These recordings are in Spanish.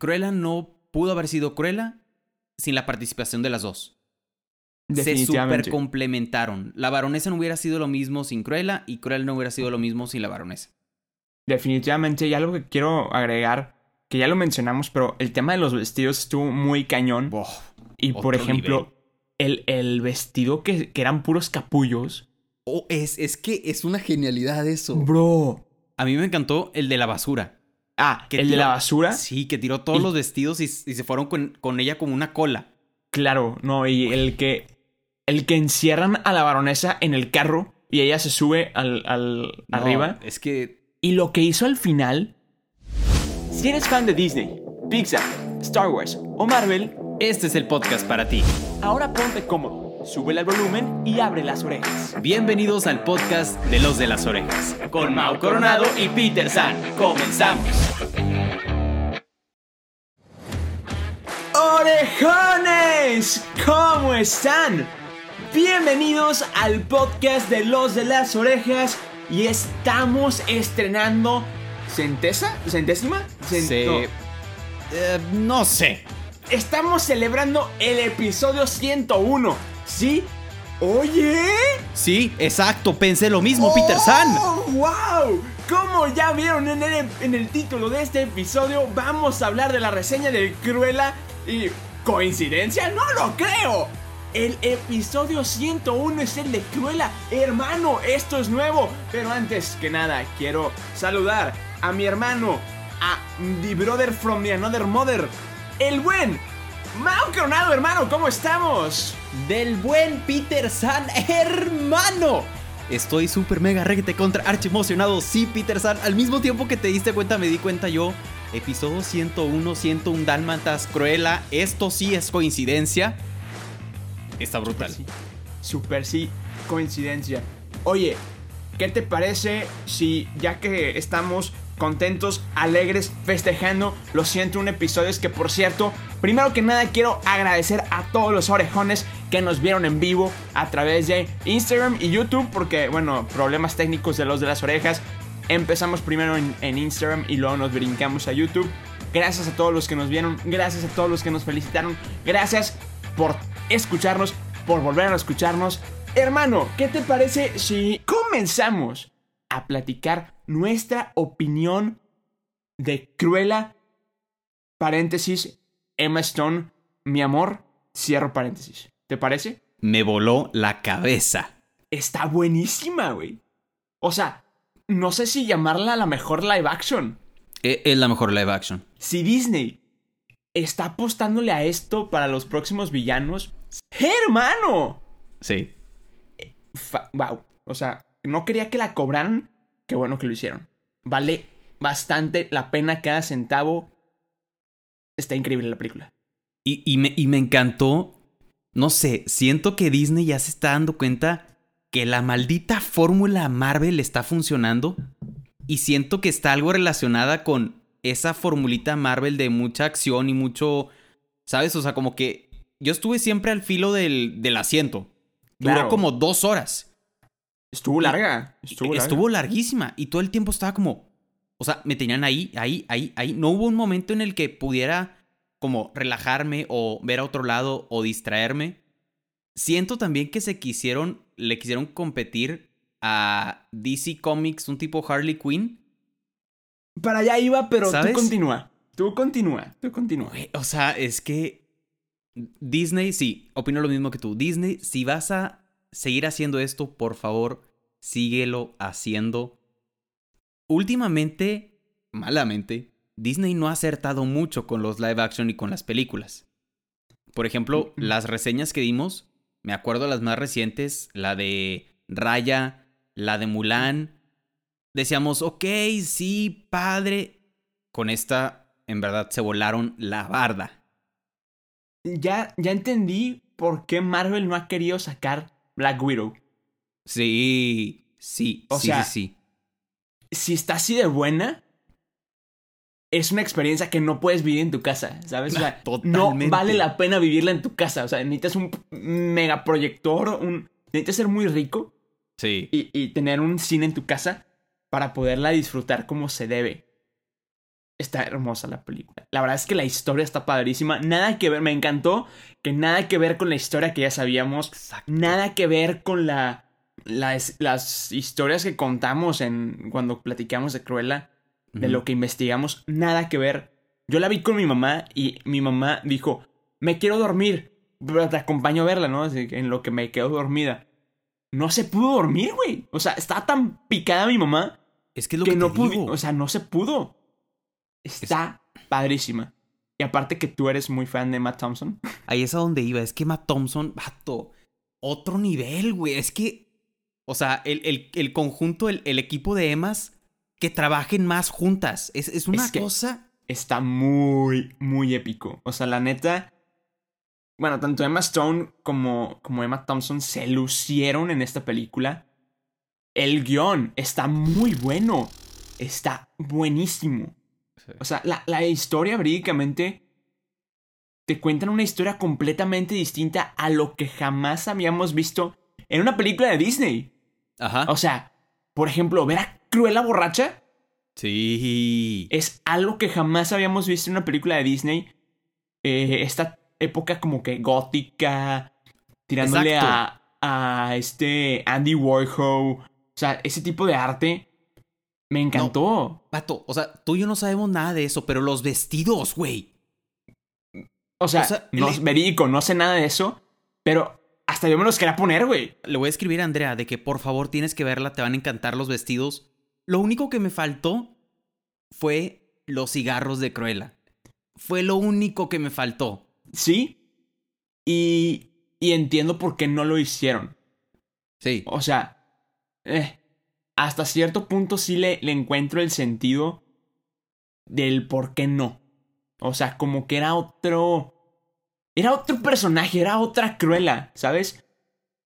Cruella no pudo haber sido Cruella sin la participación de las dos. Se super complementaron. La baronesa no hubiera sido lo mismo sin Cruella y Cruella no hubiera sido lo mismo sin la baronesa. Definitivamente. Y algo que quiero agregar, que ya lo mencionamos, pero el tema de los vestidos estuvo muy cañón. Y por ejemplo, el, el vestido que, que eran puros capullos. Oh, es, es que es una genialidad eso. Bro. A mí me encantó el de la basura. Ah, Que el de la basura. Sí, que tiró todos Y- los vestidos y, y se fueron con, con ella como una cola. Claro, no, y el que. El que encierran a la baronesa en el carro y ella se sube al, al No, arriba. Es que Y lo que hizo al final. Si eres fan de Disney, Pixar, Star Wars o Marvel, este es el podcast para ti. ahora ponte cómodo, súbele al volumen y abre las orejas. Bienvenidos al podcast de los de las orejas. Con Mau Coronado y Peter San, comenzamos. ¡Orejones! ¿Cómo están? Bienvenidos al podcast de los de las orejas y estamos estrenando centesa, centésima, Cent- Se- no. Eh, no sé. Estamos celebrando el episodio 101, ¿sí? Oye, Sí, exacto, pensé lo mismo, Peter San. ¡Oh, ¡Wow! Como ya vieron en el, en el título de este episodio, vamos a hablar de la reseña de Cruella y... ¿Coincidencia? ¡No lo creo! El episodio 101 es el de Cruella. Hermano, esto es nuevo. Pero antes que nada, quiero saludar a mi hermano, a the brother from the another mother, el buen Mau Coronado, hermano, ¿cómo estamos? Del buen Peter San, hermano. Estoy súper mega reguete contra archi emocionado. Sí, Peter San. Al mismo tiempo que te diste cuenta, me di cuenta yo. Episodio 101, 101 Dálmatas, Cruella. Esto sí es coincidencia. Está brutal. Sí, super sí, coincidencia. Oye, ¿qué te parece si ya que estamos contentos, alegres, festejando los 101 episodios que por cierto, primero que nada quiero agradecer a todos los orejones que nos vieron en vivo a través de Instagram y YouTube porque bueno, problemas técnicos de los de las orejas. Empezamos primero en, en Instagram y luego nos brincamos a YouTube. Gracias a todos los que nos vieron, gracias a todos los que nos felicitaron, gracias por escucharnos, por volver a escucharnos. Hermano, ¿qué te parece si comenzamos a platicar nuestra opinión de Cruella? Paréntesis, Emma Stone, mi amor, cierro paréntesis. ¿Te parece? Me voló la cabeza. Está buenísima, güey. O sea, no sé si llamarla la mejor live action. E- Es la mejor live action. Si Disney está apostándole a esto para los próximos villanos, hermano. Sí. Fa- wow. O sea, no quería que la cobraran. Qué bueno que lo hicieron. Vale bastante la pena cada centavo. Está increíble la película. Y, y me, y me encantó. No sé, siento que Disney ya se está dando cuenta que la maldita fórmula Marvel está funcionando. Y siento que está algo relacionada con esa formulita Marvel de mucha acción y mucho. ¿Sabes? O sea, como que yo estuve siempre al filo del, del asiento. Duró Claro. como dos horas. Estuvo larga. Estuvo larga. Estuvo larguísima. Y todo el tiempo estaba como. O sea, me tenían ahí, ahí, ahí, ahí. No hubo un momento en el que pudiera como relajarme o ver a otro lado o distraerme. Siento también que se quisieron, le quisieron competir a DC Comics, un tipo Harley Quinn. Para allá iba, pero ¿Sabes? tú continúa. Tú continúa. Tú continúa. O sea, es que Disney, sí, opino lo mismo que tú. Disney, si vas a seguir haciendo esto, por favor, síguelo haciendo. Últimamente, malamente, Disney no ha acertado mucho con los live action y con las películas. Por ejemplo, las reseñas que dimos, me acuerdo las más recientes, la de Raya, la de Mulan. Decíamos, ok, sí, padre. Con esta, en verdad, se volaron la barda. Ya, ya entendí por qué Marvel no ha querido sacar Black Widow. Sí, sí, O sí, sea, sí, sí. Si está así de buena, es una experiencia que no puedes vivir en tu casa, ¿sabes? O sea, no Totalmente. vale la pena vivirla en tu casa. O sea, necesitas un megaproyector, un... necesitas ser muy rico Sí. y, y tener un cine en tu casa para poderla disfrutar como se debe. Está hermosa la película. La verdad es que la historia está padrísima. Nada que ver, me encantó que nada que ver con la historia que ya sabíamos. Exacto. Nada que ver con la, las, las historias que contamos en cuando platicamos de Cruella, de lo que investigamos. Nada que ver. Yo la vi con mi mamá y mi mamá dijo, me quiero dormir, pero te acompaño a verla, ¿no? En lo que me quedo dormida. No se pudo dormir, güey. O sea, estaba tan picada mi mamá Es que es lo que, que, no pudo. O sea, no se pudo. Está padrísima. Y aparte que tú eres muy fan de Matt Thompson. Ahí es a donde iba. Es que Matt Thompson, vato, otro nivel, güey. Es que, o sea, el, el- el conjunto, el, el equipo de Emas, que trabajen más juntas. Es, es una Es que- cosa. Está muy, muy épico. O sea, la neta. Bueno, tanto Emma Stone como, como Emma Thompson se lucieron en esta película. El guion está muy bueno. Está buenísimo. O sea, la, la historia verídicamente te cuentan una historia completamente distinta a lo que jamás habíamos visto en una película de Disney. Ajá. O sea, por ejemplo, ver a Cruella borracha Sí. es algo que jamás habíamos visto en una película de Disney. Eh, esta época como que gótica, tirándole a, a este Andy Warhol. O sea, ese tipo de arte me encantó. Vato, o sea, tú y yo no sabemos nada de eso, pero los vestidos, güey. O sea, O sea, no es verídico, no sé nada de eso, pero hasta yo me los quería poner, güey. Le voy a escribir a Andrea de que por favor tienes que verla, te van a encantar los vestidos. Lo único que me faltó fue los cigarros de Cruella. Fue lo único que me faltó. Sí. Y, y entiendo por qué no lo hicieron. Sí. O sea, eh, hasta cierto punto sí le, le encuentro el sentido del por qué no. O sea, como que era otro... Era otro personaje, era otra Cruella, ¿sabes?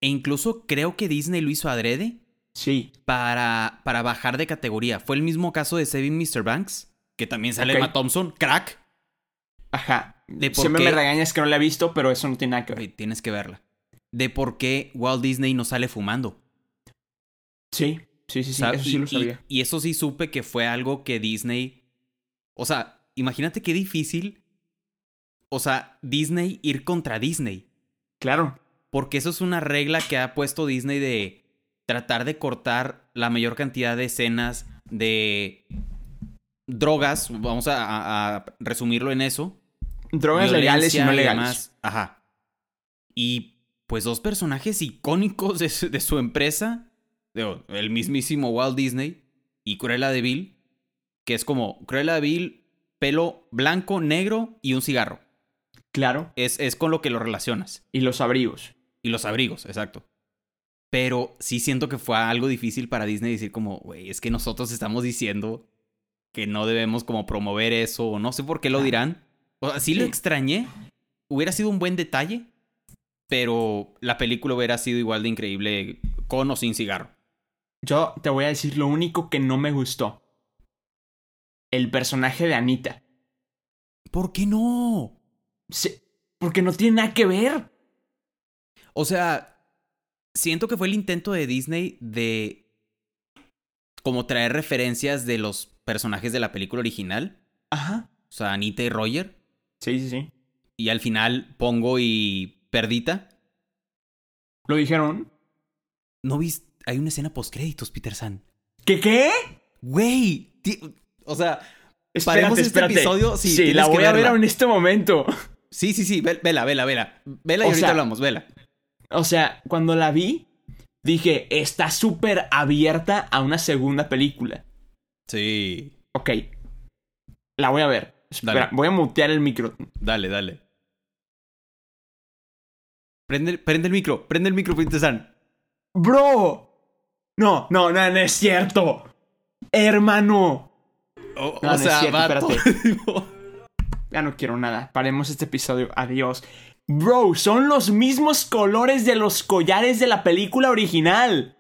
E incluso creo que Disney lo hizo adrede Sí. para, para bajar de categoría. Fue el mismo caso de Saving Mr. Banks, que también sale Ok. Emma Thompson, crack. Ajá. ¿De por Siempre qué? me regañas que no la he visto, pero eso no tiene nada que ver. Tienes que verla. De por qué Walt Disney no sale fumando. Sí, sí, sí, sí. ¿sabes? Eso sí Y- lo y- sabía. Y, eso sí supe que fue algo que Disney. O sea, imagínate qué difícil. O sea, Disney ir contra Disney. Claro. Porque eso es una regla que ha puesto Disney de tratar de cortar la mayor cantidad de escenas de drogas. Vamos a, a- a resumirlo en eso. Drogas legales y no legales. demás. Ajá. Y pues dos personajes icónicos de su, de su empresa. Digo, el mismísimo Walt Disney y Cruella de Vil. Que es como Cruella de Vil, pelo blanco, negro y un cigarro. Claro. Es, es con lo que lo relacionas. Y los abrigos. Y los abrigos, exacto. Pero sí siento que fue algo difícil para Disney decir como, güey, es que nosotros estamos diciendo que no debemos como promover eso, o no sé por qué lo dirán. O sea, sí lo Sí. extrañé. Hubiera sido un buen detalle, pero la película hubiera sido igual de increíble con o sin cigarro. Yo te voy a decir lo único que no me gustó. El personaje de Anita. ¿Por qué no? Sí, porque no tiene nada que ver. O sea, siento que fue el intento de Disney de como traer referencias de los personajes de la película original. Ajá. O sea, Anita y Roger. Sí, sí, sí. Y al final Pongo y Perdita. ¿Lo dijeron? ¿No viste? Hay una escena postcréditos, Peter San. ¿Qué qué? Güey. O sea, Espérate, Paremos este espérate. episodio, sí, la voy a ver en este momento. sí, sí, sí. ve- Vela, vela, vela. Vela y O ahorita sea- hablamos, vela. O sea, cuando la vi, dije, está súper abierta a una segunda película. Sí. Ok. La voy a ver. Espera, voy a mutear el micro. Dale, dale. Prende, prende el micro, prende el micro, Peter San. ¡Bro! No, no, no, no es cierto. Hermano. O, No, o no es sea, cierto, vato. Ya no quiero nada. Paremos este episodio. Adiós. Bro, son los mismos colores de los collares de la película original.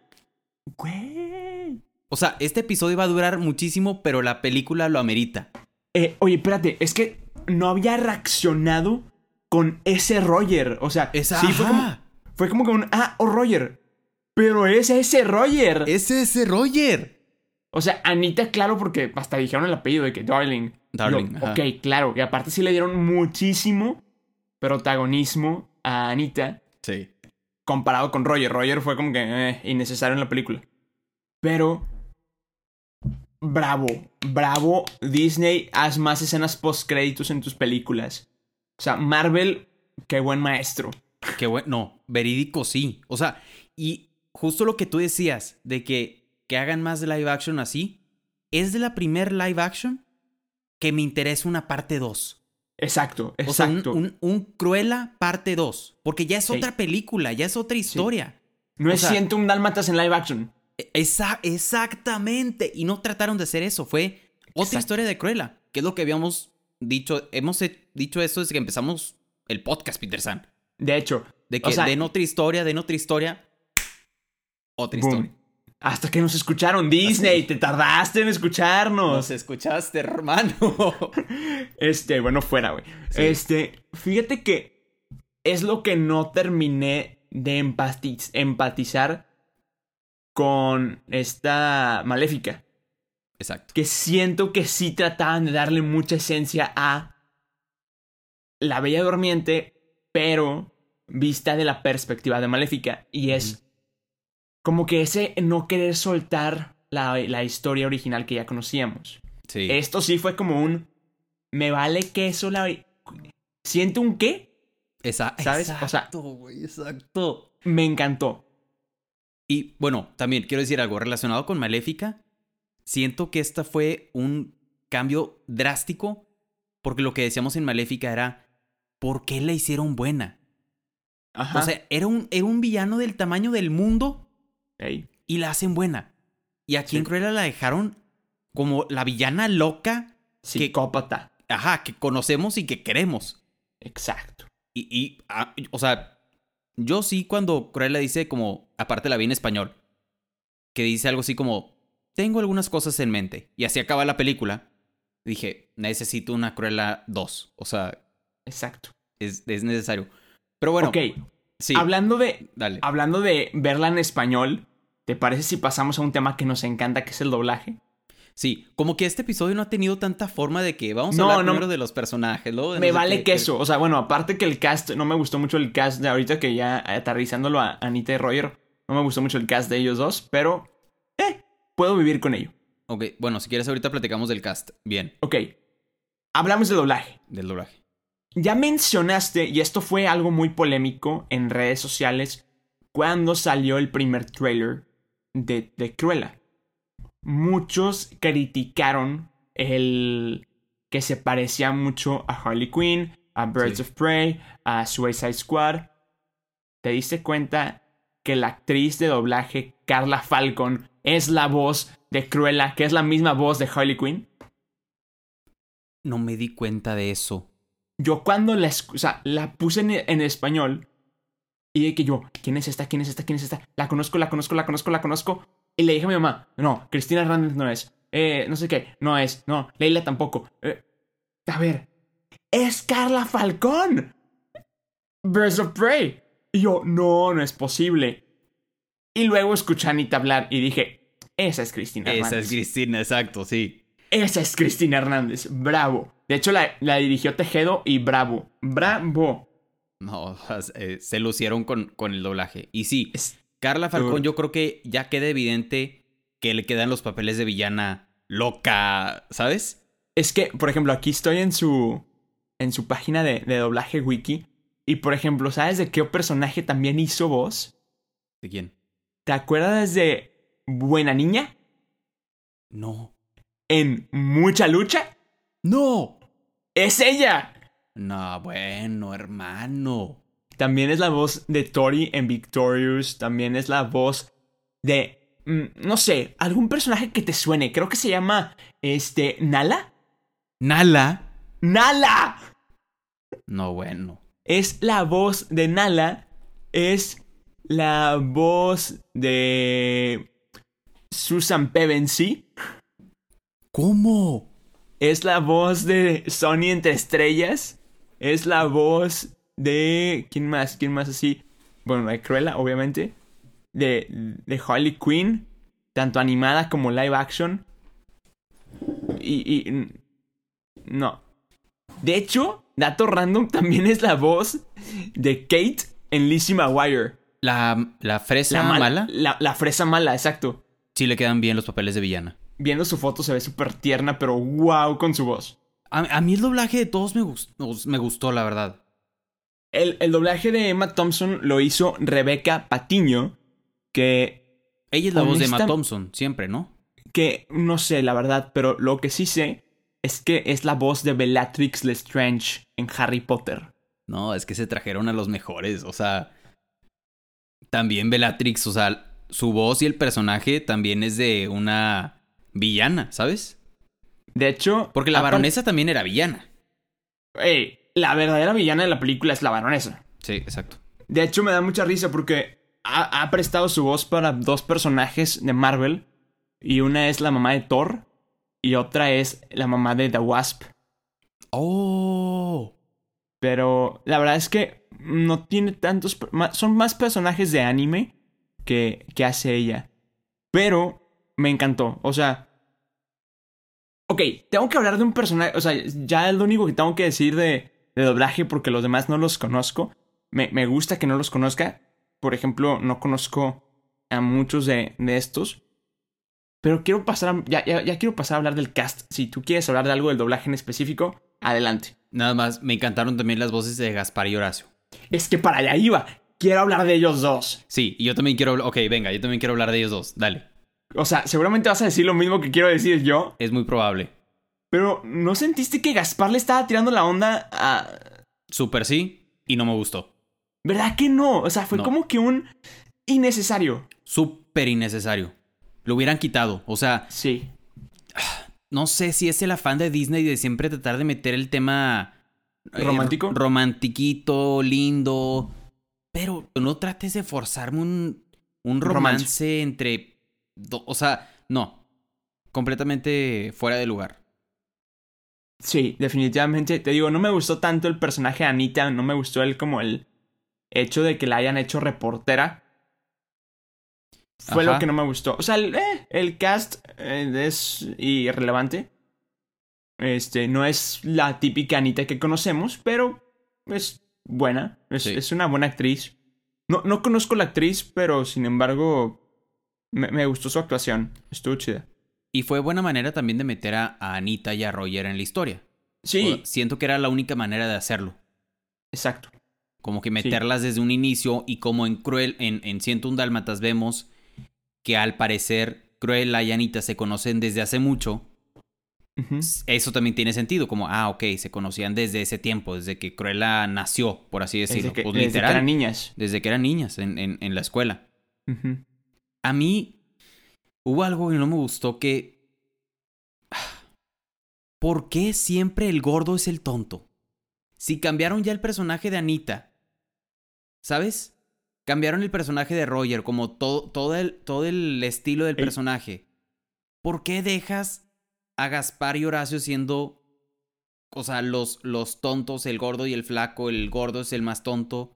Güey. o sea, este episodio va a durar muchísimo, pero la película lo amerita. Eh, oye, espérate, es que no había reaccionado con ese Roger. O sea, Esa, sí, fue como, fue como que un. Ah, oh, Roger. Pero es ese Roger. Es ese Roger. O sea, Anita, claro, porque hasta dijeron el apellido de que Darling. Darling. Yo, ok, claro. Y aparte sí le dieron muchísimo protagonismo a Anita Sí. comparado con Roger. Roger fue como que eh, innecesario en la película. Pero. Bravo, bravo. Disney, haz más escenas post créditos en tus películas. O sea, Marvel, qué buen maestro. Qué bueno. No, verídico sí. O sea, y justo lo que tú decías de que, que hagan más live action así, es de la primer live action que me interesa una parte 2. Exacto, O sea, un, exacto. un- un Cruella parte 2. Porque ya es Sí. otra película, ya es otra historia. no o es sea- siento un Dálmatas en live action. E- esa- exactamente. Y no trataron de hacer eso. Fue otra historia de Cruella. Que es lo que habíamos dicho. Hemos he- dicho eso desde que empezamos el podcast, Peter San. De hecho, De que O sea- den otra historia, den otra historia. Otra boom. historia. Hasta que nos escucharon Disney, te tardaste en escucharnos. Nos escuchaste, hermano. Este, bueno, fuera, güey. Sí. Este, fíjate que es lo que no terminé de empatiz- empatizar con esta maléfica. Exacto. Que siento que sí trataban de darle mucha esencia a la Bella Durmiente, pero vista de la perspectiva de Maléfica. Y es como que ese no querer soltar la, la historia original que ya conocíamos. Sí. Esto sí fue como un. Me vale queso la. Siento un qué. Esa- ¿sabes? O sea- Exacto, exacto. Me encantó. Y bueno, también quiero decir algo relacionado con Maléfica. Siento que esta fue un cambio drástico porque lo que decíamos en Maléfica era ¿por qué la hicieron buena? Ajá. O sea, era un, era un villano del tamaño del mundo Ey, y la hacen buena. Y aquí Sí. en Cruella la dejaron como la villana loca, psicópata. ajá, que conocemos y que queremos. Exacto. Y, y, ah, o sea, yo sí cuando Cruella dice como, aparte la vi en español, que dice algo así como, tengo algunas cosas en mente. Y así acaba la película. Dije, necesito una Cruella 2. O sea, Exacto. es, es necesario. Pero bueno, ok. Sí, Hablando de. dale. Hablando de verla en español. ¿Te parece si pasamos a un tema que nos encanta, que es el doblaje? Sí, como que este episodio no ha tenido tanta forma de que vamos a No, hablar no. primero de los personajes, luego de Me no sé vale qué, queso. O sea, bueno, aparte que el cast, no me gustó mucho el cast de ahorita que ya aterrizándolo a Anita y Roger, no me gustó mucho el cast de ellos dos, pero, eh, puedo vivir con ello. Ok, bueno, si quieres ahorita platicamos del cast. Bien, Ok, hablamos de doblaje. del doblaje. Ya mencionaste, y esto fue algo muy polémico en redes sociales, cuando salió el primer trailer de, de Cruella. Muchos criticaron el que se parecía mucho a Harley Quinn, a Birds Sí. of Prey, a Suicide Squad. ¿Te diste cuenta que la actriz de doblaje Carla Falcon es la voz de Cruella, que es la misma voz de Harley Quinn? No me di cuenta de eso. Yo cuando la, o sea, la puse en, en español y de que yo, ¿quién es esta? ¿Quién es esta? ¿Quién es esta? La conozco, la conozco, la conozco, la conozco. Y le dije a mi mamá, no, Cristina Hernández no es. Eh, no sé qué, no es. No, Leila tampoco. Eh, a ver, es Carla Falcón. Birds of Prey. Y yo, no, no es posible. Y luego escuché a Anita hablar y dije, esa es Cristina Hernández. Esa es Cristina, exacto, sí. Esa es Cristina Hernández. Bravo. De hecho, la, la dirigió Tejedo y bravo. Bravo. No, eh, se lucieron con, con el doblaje. Y sí, Es- Carla Falcón yo creo que ya queda evidente que le quedan los papeles de villana loca, ¿sabes? Es que, por ejemplo, aquí estoy en su. en su página de, de doblaje wiki. Y por ejemplo, ¿sabes de qué personaje también hizo voz? ¿De quién? ¿Te acuerdas de Buena Niña? No. En Mucha Lucha. ¡No! ¡Es ella! No, bueno, hermano. También es la voz de Tori en Victorious. También es la voz de. mm, no sé, algún personaje que te suene. Creo que se llama. Este. ¿Nala? ¿Nala? ¡Nala! No, bueno. Es la voz de Nala. Es la voz de. Susan Pevensey. ¿Cómo? Es la voz de Sony entre estrellas. Es la voz de. ¿Quién más? ¿Quién más así? Bueno, de Cruella, obviamente. De, de Harley Quinn. Tanto animada como live action. Y. y No. De hecho, dato random, también es la voz de Kate en Lizzie McGuire. La, la fresa mal- mala, La, la fresa mala, exacto. sí le quedan bien los papeles de villana. Viendo su foto se ve súper tierna, pero wow con su voz. A, a mí el doblaje de todos me, gustó, me gustó, la verdad. El, el doblaje de Emma Thompson lo hizo Rebeca Patiño, que, Ella es la voz de Emma Thompson, siempre, ¿no? que no sé la verdad, pero lo que sí sé es que es la voz de Bellatrix Lestrange en Harry Potter. No, es que se trajeron a los mejores. O sea, también Bellatrix, o sea, su voz y el personaje también es de una villana, ¿sabes? De hecho, Porque la baronesa también era villana. Ey, la verdadera villana de la película es la baronesa. Sí, exacto. De hecho, me da mucha risa porque ha, ha prestado su voz para dos personajes de Marvel. Y una es la mamá de Thor y otra es la mamá de The Wasp. Oh. Pero la verdad es que no tiene tantos... Son más personajes de anime que, que hace ella. Pero me encantó. O sea... Ok, tengo que hablar de un personaje... O sea, ya es lo único que tengo que decir de, de doblaje porque los demás no los conozco. Me, me gusta que no los conozca. Por ejemplo, no conozco a muchos de, de estos. Pero quiero pasar a- ya, ya, ya quiero pasar a hablar del cast. Si tú quieres hablar de algo del doblaje en específico, adelante. Nada más, me encantaron también las voces de Gaspar y Horacio. Es que para allá iba. Quiero hablar de ellos dos. Sí, y yo también quiero. Ok, venga, yo también quiero hablar de ellos dos. Dale. O sea, seguramente vas a decir lo mismo que quiero decir yo. Es muy probable. Pero ¿no sentiste que Gaspar le estaba tirando la onda a... Súper sí, y no me gustó. ¿Verdad que no? O sea, fue No. como que un innecesario. Súper innecesario. Lo hubieran quitado. O sea, Sí. no sé si es el afán de Disney de siempre tratar de meter el tema eh, ¿Romántico? romantiquito, lindo. Pero no trates de forzarme un, un romance, Romance. entre. Do- o sea, no. Completamente fuera de lugar. Sí, definitivamente. Te digo, no me gustó tanto el personaje de Anita. No me gustó el como el hecho de que la hayan hecho reportera. Fue Ajá. lo que no me gustó. O sea, el, eh, el cast eh, es irrelevante. Este, no es la típica Anita que conocemos, pero es buena. Es, Sí. es una buena actriz. No, no conozco la actriz, pero sin embargo, me, me gustó su actuación. Estuvo chida. Y fue buena manera también de meter a, a Anita y a Roger en la historia. Sí, O- siento que era la única manera de hacerlo. exacto. Como que meterlas desde un inicio y como en Cruel, en, en 101 Dálmatas vemos que al parecer Cruella y Anita se conocen desde hace mucho. Eso también tiene sentido, como, ah, ok, se conocían desde ese tiempo, desde que Cruella nació, por así decirlo. Desde que, Pues, desde que eran niñas. desde que eran niñas en, en- en la escuela. A mí hubo algo que no me gustó que... ¿Por qué siempre el gordo es el tonto? Si cambiaron ya el personaje de Anita, ¿sabes? Cambiaron el personaje de Roger, como todo, todo, el, todo el estilo del personaje. ¿Por qué dejas a Gaspar y Horacio siendo... O sea, los, los tontos, el gordo y el flaco, el gordo es el más tonto.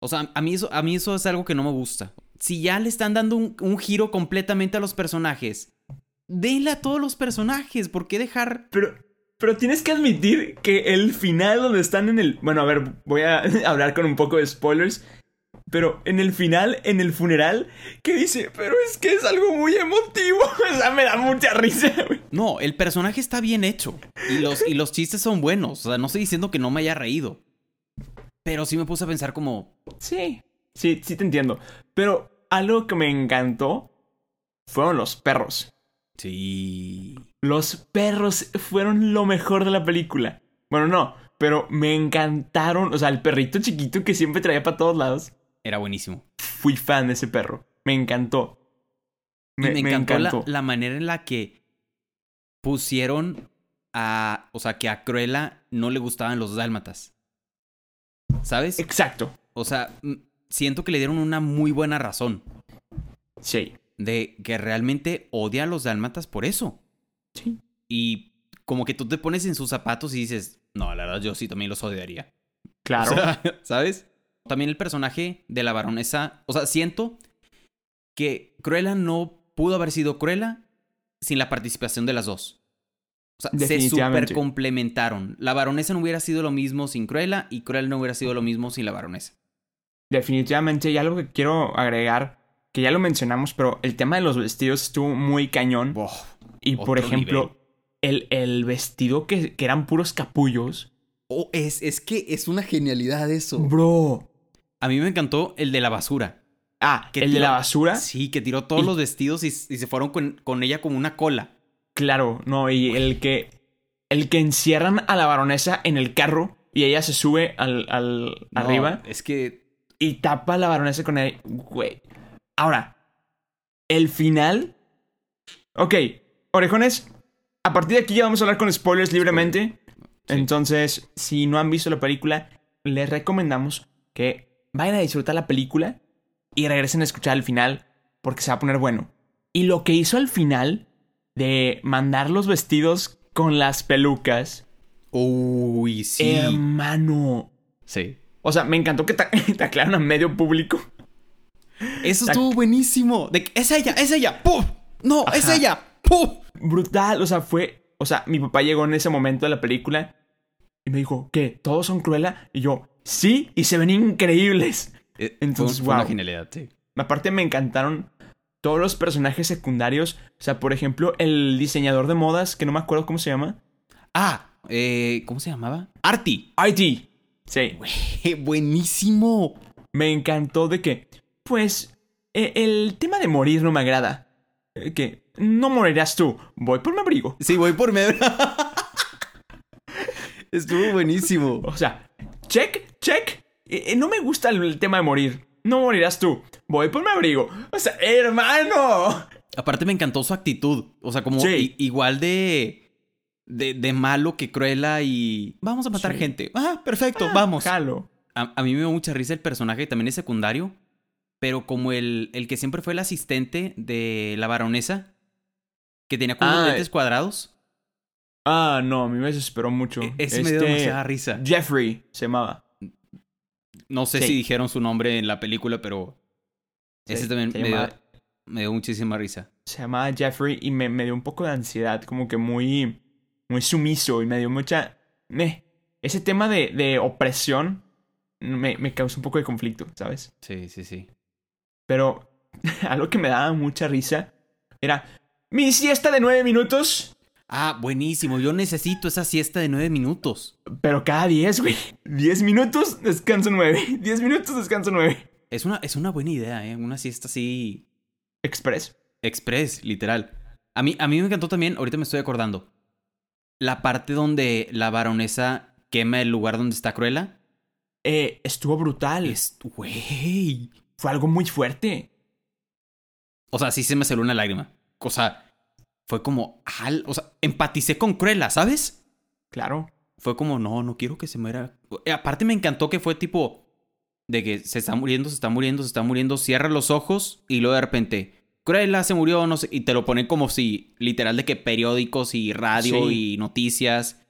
O sea, a mí eso, a mí eso es algo que no me gusta. Si ya le están dando un, un giro completamente a los personajes, denle a todos los personajes. ¿Por qué dejar...? Pero, pero tienes que admitir que el final donde están en el... Bueno, a ver, voy a hablar con un poco de spoilers. Pero en el final, en el funeral, que dice, pero es que es algo muy emotivo. O sea, me da mucha risa, güey. No, el personaje está bien hecho. Y los, y los chistes son buenos. O sea, no estoy diciendo que no me haya reído. Pero sí me puse a pensar como... Sí, sí, sí te entiendo. Pero algo que me encantó fueron los perros. Sí... Los perros fueron lo mejor de la película. Bueno, no, pero me encantaron. O sea, el perrito chiquito que siempre traía para todos lados. Era buenísimo. Fui fan de ese perro. Me encantó. Y me, encantó, La, la manera en la que pusieron a... O sea, que a Cruella no le gustaban los dálmatas. ¿Sabes? Exacto. O sea, siento que le dieron una muy buena razón. Sí. De que realmente odia a los dálmatas por eso. Sí. Y como que tú te pones en sus zapatos y dices, no, la verdad yo sí también los odiaría. Claro. O sea, ¿sabes? También el personaje de la baronesa, o sea, siento que Cruella no pudo haber sido Cruella sin la participación de las dos. O sea, se super complementaron. La baronesa no hubiera sido lo mismo sin Cruella y Cruella no hubiera sido lo mismo sin la baronesa. Definitivamente, y algo que quiero agregar, que ya lo mencionamos, pero el tema de los vestidos estuvo muy cañón. Y por ejemplo, el, el vestido que, que eran puros capullos. oh, es, es que es una genialidad eso. Bro. A mí me encantó el de la basura. Ah, Que el de la basura. Sí, que tiró todos Y- los vestidos y, y se fueron con, con ella como una cola. Claro, no, y el que. El que encierran a la baronesa en el carro y ella se sube al, al No, arriba Es que. Y tapa la baronesa con él. Güey. Ahora, el final. Ok, orejones. A partir de aquí ya vamos a hablar con spoilers libremente. Sí. Entonces, si no han visto la película, les recomendamos que vayan a disfrutar la película y regresen a escuchar el final porque se va a poner bueno. Y lo que hizo al final de mandar los vestidos con las pelucas, Uy, sí. hermano. sí. O sea, me encantó que ta- taclearon a medio público. Eso La- estuvo buenísimo. De que, es ella, es ella. ¡Pum! No, es ella. ¡Pum! Brutal, o sea, fue. O sea, mi papá llegó en ese momento de la película y me dijo, ¿qué? ¿Todos son Cruella? Y yo, sí, y se ven increíbles. Eh, Entonces, fue, fue una wow. genialidad, sí. Aparte, me encantaron todos los personajes secundarios. O sea, por ejemplo, el diseñador de modas, que no me acuerdo cómo se llama. Ah, eh, ¿cómo se llamaba? Artie. IT. Sí. Buenísimo. Me encantó de que, pues, e- el tema de morir no me agrada. Eh, Que no morirás tú, voy por mi abrigo. Sí, voy por medio. Estuvo buenísimo. O sea, check, check. Eh, eh, no me gusta el, el tema de morir. No morirás tú, voy por mi abrigo. O sea, hermano. Aparte me encantó su actitud. O sea, como Sí. igual de, de. de malo que Cruella y. Vamos a matar Sí. gente. Ah, perfecto, vamos. Jalo. A, a mí me dio mucha risa el personaje, también es secundario. Pero como el, el que siempre fue el asistente de la baronesa, que tenía como Ah, lentes cuadrados. Ah, no, a mí me desesperó mucho. e- Ese me dio Este, demasiada risa. Jeffrey se llamaba. No sé sí. si dijeron su nombre en la película, pero. Ese también me dio, me dio muchísima risa. se llamaba Jeffrey y me, me dio un poco de ansiedad, como que muy, muy sumiso y me dio mucha... meh. ese tema de, de opresión me, me causó un poco de conflicto, ¿sabes? Sí, sí, sí. Pero algo que me daba mucha risa era mi siesta de nueve minutos, Ah, buenísimo. Yo necesito esa siesta de nueve minutos. pero cada diez, güey. Diez minutos, descanso nueve. Diez minutos, descanso nueve. Es una, es una buena idea, ¿eh? Una siesta así. Express. Express, literal. A mí, a mí me encantó también, ahorita me estoy acordando. La parte donde la baronesa quema el lugar donde está Cruella. Eh, estuvo brutal. Es, güey. Fue algo muy fuerte. O sea, sí se me salió una lágrima. O sea, fue como, al, o sea, empaticé con Cruella, ¿sabes? Claro. Fue como, no, no quiero que se muera. Eh, Aparte me encantó que fue tipo de que se está muriendo, se está muriendo, se está muriendo, cierra los ojos y luego de repente, Cruella se murió, no sé, y te lo ponen como si, literal, de que periódicos y radio Sí. y noticias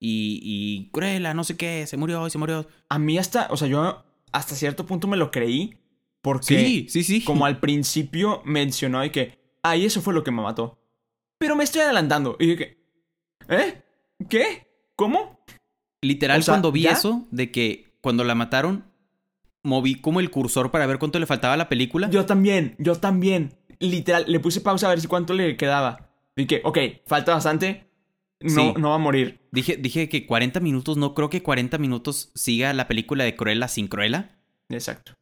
y, y Cruella, no sé qué, se murió, se murió. A mí hasta, o sea, yo hasta cierto punto me lo creí. Porque Sí, sí, sí. como al principio mencionó de que, ay, eso fue lo que me mató. Pero me estoy adelantando. Y dije, ¿eh? ¿Qué? ¿Cómo? Literal, o sea, cuando vi ¿ya? eso, de que cuando la mataron, moví como el cursor para ver cuánto le faltaba a la película. Yo también, yo también. Literal, le puse pausa a ver si cuánto le quedaba. Dije, ok, falta bastante. No, Sí. no va a morir. Dije, dije que 40 minutos, no creo que 40 minutos siga la película de Cruella sin Cruella. Exacto.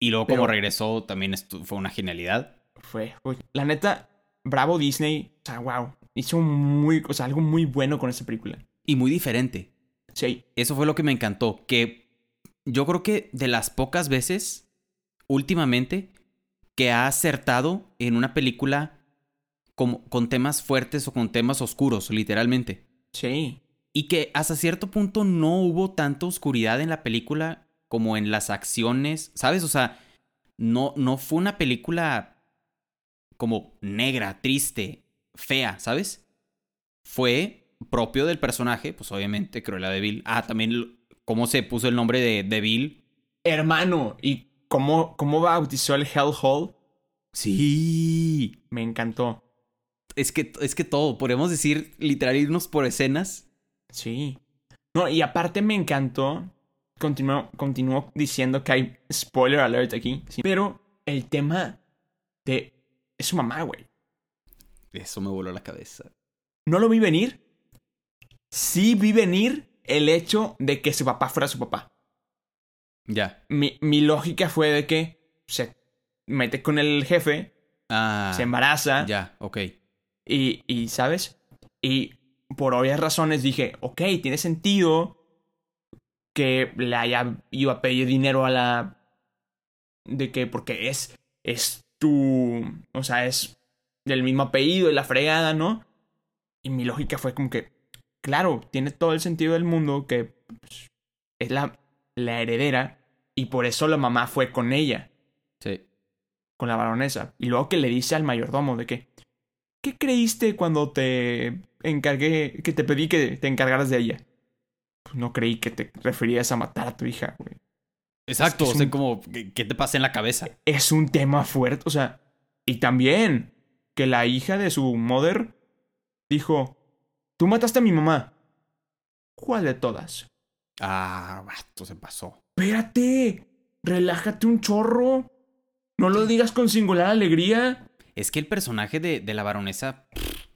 Y luego Pero- como regresó también fue una genialidad. Fue, uy, la neta, bravo Disney. O sea, wow. Hizo muy, o sea, algo muy bueno con esta película. Y muy diferente. Sí, Eso fue lo que me encantó. Que yo creo que de las pocas veces últimamente que ha acertado en una película como, con temas fuertes o con temas oscuros, literalmente. sí. Y que hasta cierto punto no hubo tanta oscuridad en la película como en las acciones, ¿sabes? O sea, no, no fue una película como negra, triste, fea, ¿sabes? Fue propio del personaje, pues obviamente Cruella de Vil. Ah, también cómo se puso el nombre de, de Vil. Hermano, ¿y cómo, cómo bautizó el Hellhole? Sí. Me encantó. Es que, es que todo, podemos decir, literal, irnos por escenas. Sí. No, y aparte me encantó. Continuó, continuó diciendo que hay spoiler alert aquí. sí, pero el tema de. Es su mamá, güey. Eso me voló la cabeza. No lo vi venir. Sí vi venir el hecho de que su papá fuera su papá. Ya. Mi, mi lógica fue de que se mete con el jefe, Ah. se embaraza. Ya, ok. Y, y, ¿sabes? Y por obvias razones dije, ok, tiene sentido que le haya ido a pedir dinero a la... De que, porque es, es tu... O sea, es del mismo apellido y la fregada, ¿no? Y mi lógica fue como que, claro, tiene todo el sentido del mundo que pues, es la, la heredera y por eso la mamá fue con ella Sí. con la baronesa. Y luego que le dice al mayordomo de que, ¿qué creíste cuando te encargué, que te pedí que te encargaras de ella? Pues no creí que te referías a matar a tu hija, güey. Exacto, Es o sea, un- como, ¿qué qué te pasa en la cabeza? Es un tema fuerte, o sea, y también que la hija de su mother dijo, tú mataste a mi mamá. ¿Cuál de todas? Ah, vato, se pasó. Espérate, relájate un chorro. No lo digas con singular alegría. Es que el personaje de, de la baronesa. pff,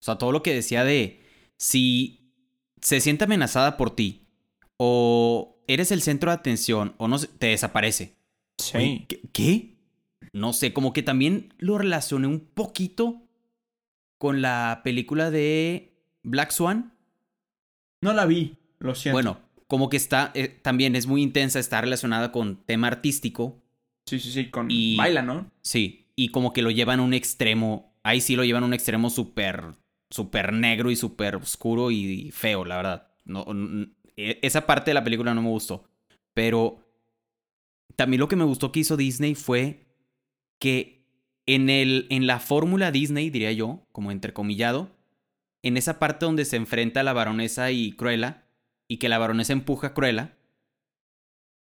O sea, todo lo que decía de. Si se siente amenazada por ti. O eres el centro de atención. O no sé, te desaparece. Güey, ¿Qué? qué? No sé, como que también lo relacioné un poquito con la película de Black Swan. No la vi, lo siento. Bueno, como que está. eh, también es muy intensa, está relacionada con tema artístico. Sí, sí, sí, con Y- baila, ¿no? Sí, y como que lo llevan a un extremo. Ahí sí lo llevan a un extremo súper. súper negro y súper oscuro y feo, la verdad. No, e- esa parte de la película no me gustó. Pero. También lo que me gustó que hizo Disney fue que en, el, en la fórmula Disney, diría yo, como entrecomillado, en esa parte donde se enfrenta la baronesa y Cruella, y que la baronesa empuja a Cruella,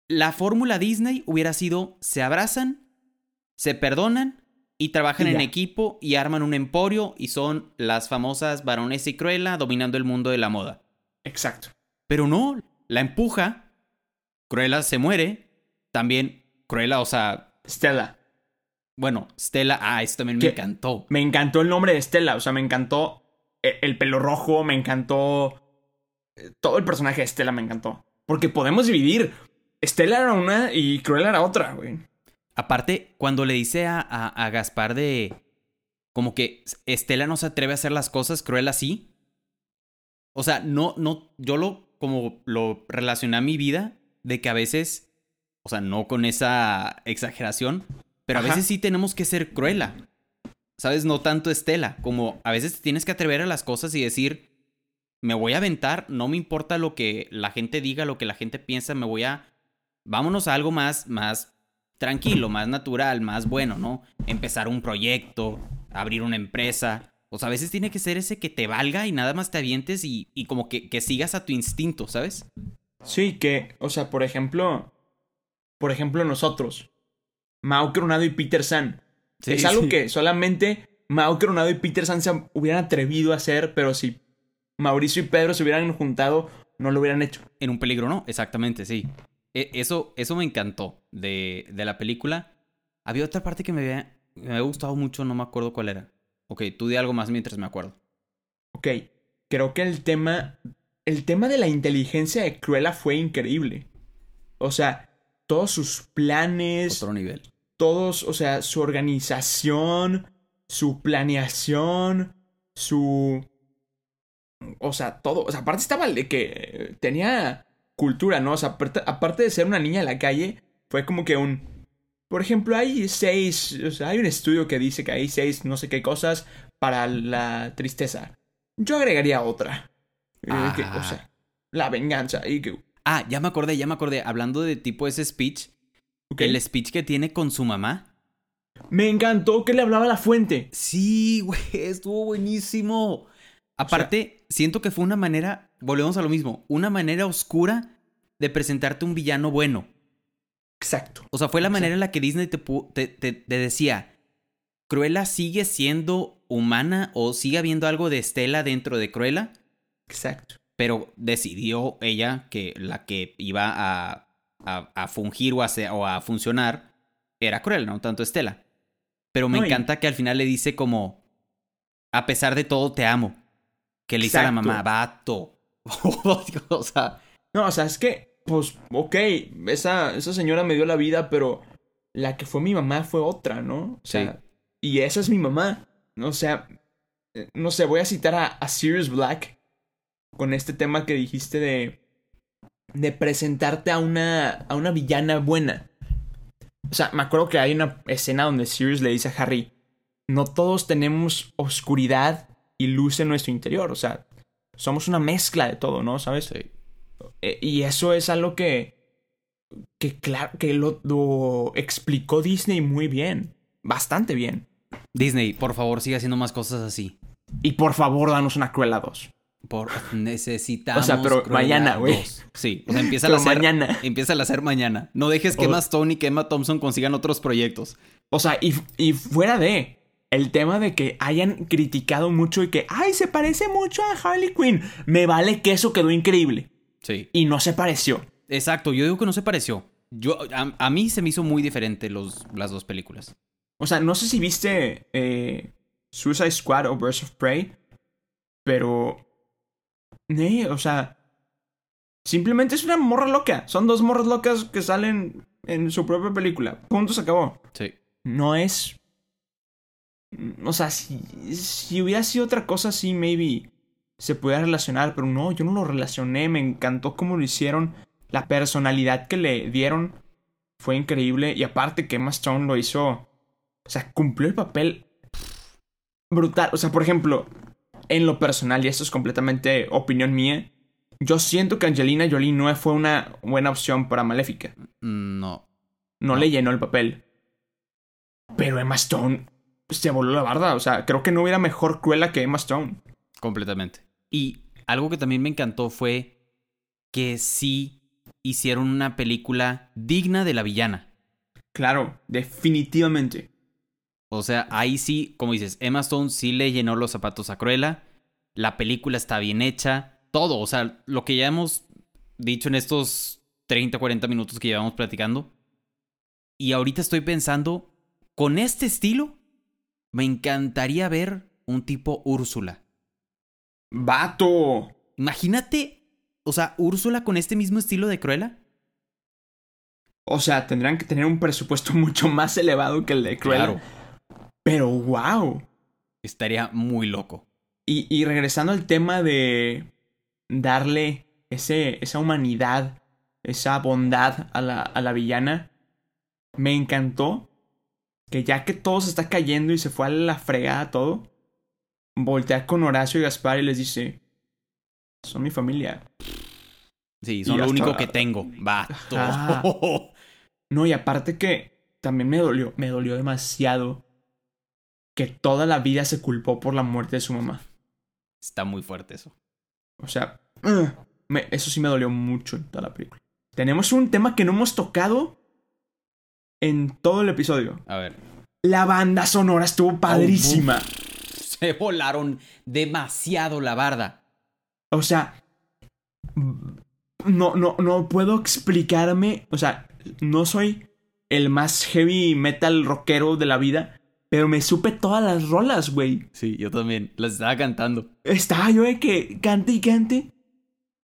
la fórmula Disney hubiera sido, se abrazan, se perdonan y trabajan Y en equipo y arman un emporio y son las famosas baronesa y Cruella dominando el mundo de la moda. Exacto. Pero no, la empuja, Cruella se muere, también Cruella, o sea, Stella. bueno, Stella, ah, eso también me encantó. Me encantó el nombre de Stella. O sea, me encantó e- el pelo rojo. Me encantó. Eh, Todo el personaje de Stella me encantó. Porque podemos dividir. Stella era una y Cruella era otra, güey. Aparte, cuando le dice a, a, a Gaspar de. Como que Estela no se atreve a hacer las cosas, Cruella sí. O sea, no, no. Yo lo. Como lo relacioné a mi vida. De que a veces. O sea, no con esa exageración. Pero a veces sí tenemos que ser Cruella. ¿Sabes? No tanto Estela. Como a veces te tienes que atrever a las cosas y decir. Me voy a aventar, no me importa lo que la gente diga, lo que la gente piensa, me voy a. Vámonos a algo más, más tranquilo, más natural, más bueno, ¿no? Empezar un proyecto, abrir una empresa. O sea, a veces tiene que ser ese que te valga y nada más te avientes y, y como que, que sigas a tu instinto, ¿sabes? Sí, que, o sea, por ejemplo. Por ejemplo, nosotros. Mao Coronado y Peter San. Sí, es algo sí. que solamente Mao Coronado y Peter San se hubieran atrevido a hacer, pero si Mauricio y Pedro se hubieran juntado, no lo hubieran hecho. En un peligro, ¿no? Exactamente, sí. E- Eso, eso me encantó de, de la película. Había otra parte que me había, me había gustado mucho, no me acuerdo cuál era. Ok, tú di algo más mientras me acuerdo. Ok, creo que el tema. El tema de la inteligencia de Cruella fue increíble. O sea, todos sus planes, Otro nivel. todos, o sea, su organización, su planeación, su. O sea, todo. O sea, aparte estaba de que tenía cultura, ¿no? O sea, aparte, de ser una niña de la calle, fue como que un. Por ejemplo, hay seis. O sea, hay un estudio que dice que hay seis no sé qué cosas para la tristeza. Yo agregaría otra. Eh, que, o Ah. sea, la venganza. Y que. Ah, ya me acordé, ya me acordé. Hablando de tipo ese speech, ok. el speech que tiene con su mamá. Me encantó que le hablaba a la fuente. Sí, güey, estuvo buenísimo. Aparte, siento que fue una manera, volvemos a lo mismo, una manera oscura de presentarte un villano bueno. Exacto. O sea, fue la Exacto. manera en la que Disney te, te, te- te decía, Cruella sigue siendo humana o sigue habiendo algo de Estela dentro de Cruella, Exacto. pero decidió ella que la que iba a, a, a fungir o a, o a funcionar era Cruella, no tanto Estela. Pero me encanta que al final le dice como, a pesar de todo, te amo. Que le dice a la mamá, vato. o sea, No, o sea, es que, pues, ok, esa, esa señora me dio la vida, pero la que fue mi mamá fue otra, ¿no? O sea, y esa es mi mamá. ¿no? O sea, eh, no sé, voy a citar a, a Sirius Black con este tema que dijiste de, de presentarte a una, a una villana buena. O sea, me acuerdo que hay una escena donde Sirius le dice a Harry, no todos tenemos oscuridad y luz en nuestro interior, o sea, somos una mezcla de todo, ¿no? ¿Sabes? sí. Eh, y eso es algo que. Que claro, que lo, lo explicó Disney muy bien. Bastante bien. Disney, por favor, sigue haciendo más cosas así. Y por favor, danos una Cruella 2. Por necesitamos. O sea, pero Cruella mañana, güey. 2. Sí, o sea, empieza a hacer mañana. Empieza a hacer mañana. No dejes que O- Emma Stone y que Emma Thompson consigan otros proyectos. O sea, y, y fuera de. El tema de que hayan criticado mucho y que, ay, se parece mucho a Harley Quinn. Me vale que eso quedó increíble. Sí. Y no se pareció. Exacto, yo digo que no se pareció. Yo, a, a mí se me hizo muy diferente los, las dos películas. O sea, no sé si viste eh, Suicide Squad o Birds of Prey, pero... eh, o sea, simplemente es una morra loca. Son dos morras locas que salen en su propia película. Punto, se acabó. Sí. No es... O sea, si, si hubiera sido otra cosa, sí, maybe se pudiera relacionar, pero no, yo no lo relacioné. Me encantó cómo lo hicieron. La personalidad que le dieron fue increíble. Y aparte que Emma Stone lo hizo. O sea, cumplió el papel brutal. O sea, por ejemplo, en lo personal, y esto es completamente opinión mía, yo siento que Angelina Jolie no fue una buena opción para Maléfica. No. No, No. le llenó el papel. Pero Emma Stone se voló la barda. O sea, creo que no hubiera mejor Cruella que Emma Stone. Completamente. Y algo que también me encantó fue que sí hicieron una película digna de la villana. Claro, definitivamente. O sea, ahí sí, como dices, Emma Stone sí le llenó los zapatos a Cruella. La película está bien hecha. Todo, o sea, lo que ya hemos dicho en estos 30, 40 minutos que llevamos platicando. Y ahorita estoy pensando, con este estilo, me encantaría ver un tipo Úrsula. ¡Vato! Imagínate, o sea, Úrsula con este mismo estilo de Cruella. O sea, tendrán que tener un presupuesto mucho más elevado que el de Cruella. Claro, Pero wow. estaría muy loco. Y, y regresando al tema de darle ese, esa humanidad, esa bondad a la, a la villana, me encantó que ya que todo se está cayendo y se fue a la fregada todo, voltea con Horacio y Gaspar y les dice, son mi familia. Sí, son Y lo único que tengo. Vato. Ajá. No, y aparte que también me dolió, me dolió demasiado que toda la vida se culpó por la muerte de su mamá. Está muy fuerte eso. O sea, me- eso sí me dolió mucho en toda la película. Tenemos un tema que no hemos tocado en todo el episodio. A ver. La banda sonora estuvo padrísima. Se volaron demasiado la barda. O sea, no, no, no puedo explicarme. O sea, no soy el más heavy metal rockero de la vida, pero me supe todas las rolas, güey. Sí, yo también. Las estaba cantando. Estaba yo de que cante y cante.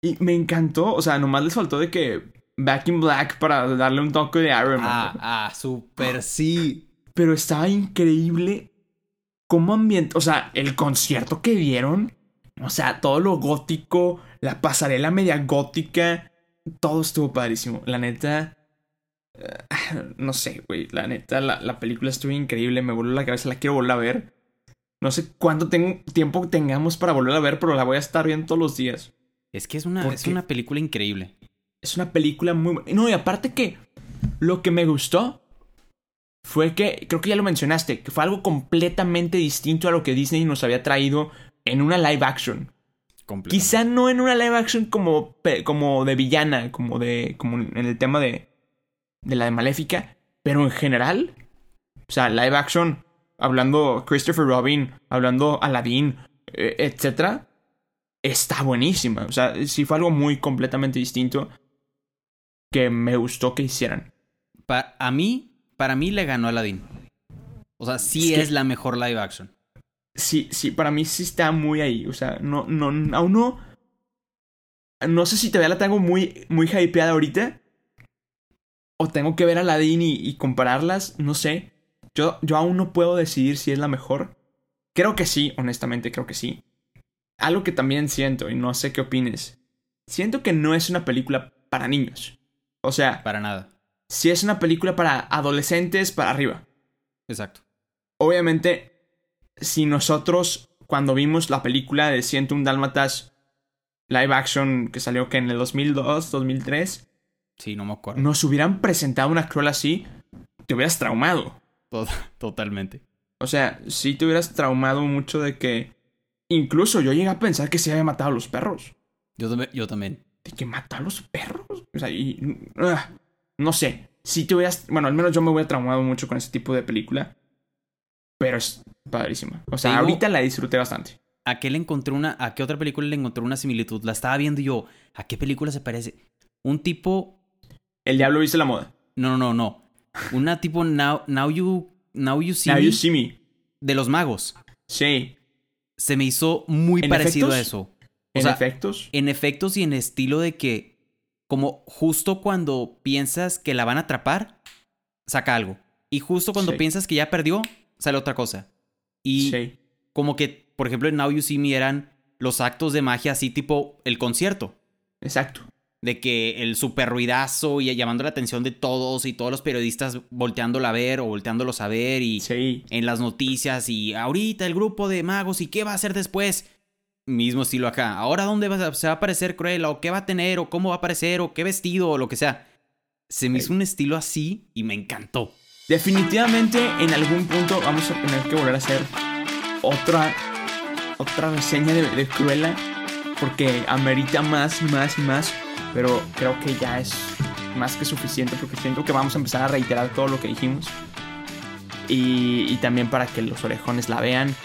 Y me encantó. O sea, nomás les faltó de que Back in Black para darle un toque de Iron Man. Ah, ah, súper sí. Pero estaba increíble cómo ambiente. O sea, el concierto que dieron. O sea, todo lo gótico, la pasarela media gótica. Todo estuvo padrísimo. La neta. eh, no sé, güey. La neta, la, la película estuvo increíble. Me voló la cabeza. La quiero volver a ver. No sé cuánto tengo- tiempo tengamos para volver a ver, pero la voy a estar viendo todos los días. Es que es una, ¿Por es qué? una película increíble. Es una película muy... No, y aparte que lo que me gustó fue que, creo que ya lo mencionaste, que fue algo completamente distinto a lo que Disney nos había traído en una live action. Quizá no en una live action como, como de villana, como de como en el tema de, de la de Maléfica, pero en general, o sea, live action hablando Christopher Robin, hablando Aladdin, eh, etcétera, está buenísima. O sea, sí fue algo muy completamente distinto que me gustó que hicieran. a mí, para mí le ganó Aladdin. O sea, sí es, la mejor live action. Sí, sí, para mí sí está muy ahí. O sea, no, no, aún no. No sé si todavía la tengo muy, muy hypeada ahorita. O tengo que ver a Aladdin y, y compararlas. No sé. Yo, yo aún no puedo decidir si es la mejor. Creo que sí, honestamente, creo que sí. Algo que también siento, y no sé qué opines. Siento que no es una película para niños. O sea. Para nada. Si es una película para adolescentes para arriba. Exacto. Obviamente, si nosotros, cuando vimos la película de 101 Dálmatas live action que salió que en el 2002, 2003. Sí, no me acuerdo. Nos hubieran presentado una cruel así, te hubieras traumado. Totalmente. O sea, si te hubieras traumado mucho de que. Incluso yo llegué a pensar que se había matado a los perros. Yo, también, yo también. ¿De que mató a los perros? O sea, y. Ah, no sé. Si te hubieras. Bueno, al menos yo me hubiera traumado mucho con ese tipo de película. Pero es padrísima. O sea, ahorita la disfruté bastante. ¿A qué le encontré una. ¿A qué otra película le encontré una similitud? La estaba viendo yo. ¿A qué película se parece? Un tipo. El diablo viste la moda. No, no, no. Una tipo Now, now You. Now You See Now You See Me. De los magos. Sí. Se me hizo muy parecido a eso. ¿En efectos? En efectos y en estilo de que. Como justo cuando piensas que la van a atrapar, saca algo. Y justo cuando piensas que ya perdió, sale otra cosa. Y sí. como que, por ejemplo, en Now You See Me eran los actos de magia así tipo el concierto. Exacto de que el super ruidazo y llamando la atención de todos y todos los periodistas volteándolo a ver o volteándolos a ver y en las noticias y ahorita el grupo de magos y qué va a hacer después. Mismo estilo acá. Ahora dónde va, se va a aparecer Cruella o qué va a tener o cómo va a aparecer o qué vestido o lo que sea. Se me hizo un estilo así y me encantó. Definitivamente en algún punto vamos a tener que volver a hacer otra otra reseña de, de Cruella porque amerita más más y más pero creo que ya es más que suficiente porque siento que vamos a empezar a reiterar todo lo que dijimos. Y, también para que los orejones la vean.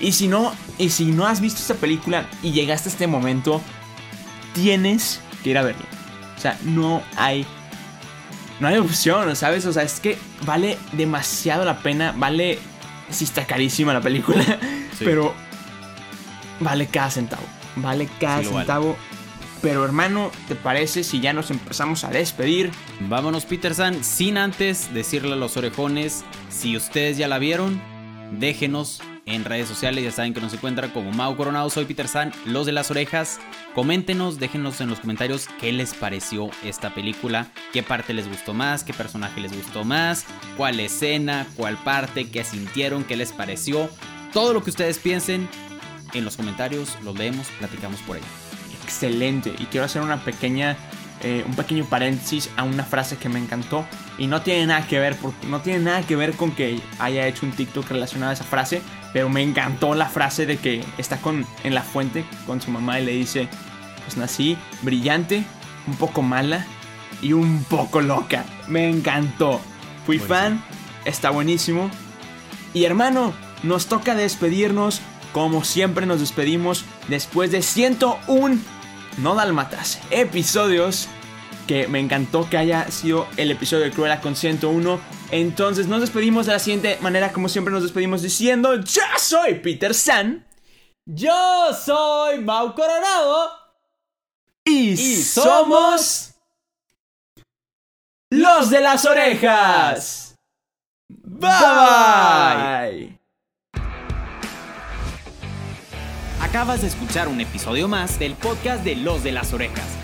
Y si no, y si no has visto esta película y llegaste a este momento, tienes que ir a verla. O sea, no hay no hay opción, ¿sabes? O sea, es que vale demasiado la pena. Vale. Sí, está carísima la película. Pero vale cada centavo. Vale cada centavo. Pero hermano, ¿te parece si ya nos empezamos a despedir? Vámonos Peter San, sin antes decirle a los orejones, si ustedes ya la vieron, déjenos en redes sociales, ya saben que nos encuentran como Mau Coronado, soy Peter San, los de las orejas. Coméntenos, déjenos en los comentarios qué les pareció esta película, qué parte les gustó más, qué personaje les gustó más, cuál escena, cuál parte, qué sintieron, qué les pareció. Todo lo que ustedes piensen en los comentarios, los leemos, platicamos por ahí excelente. Y quiero hacer una pequeña, eh, un pequeño paréntesis a una frase que me encantó. Y no tiene nada que ver, no tiene nada que ver con que haya hecho un TikTok relacionado a esa frase. Pero me encantó la frase de que está con, en la fuente con su mamá y le dice, pues nací brillante, un poco mala y un poco loca. Me encantó. Fui fan, está buenísimo. Y hermano, nos toca despedirnos. Como siempre nos despedimos después de 101 no Dalmatas, episodios que me encantó que haya sido el episodio de Cruella con 101. Entonces nos despedimos de la siguiente manera, como siempre nos despedimos diciendo, yo soy Peter San. Yo soy Mau Coronado. Y, somos los de las orejas. bye. Acabas de escuchar un episodio más del podcast de Los de las Orejas.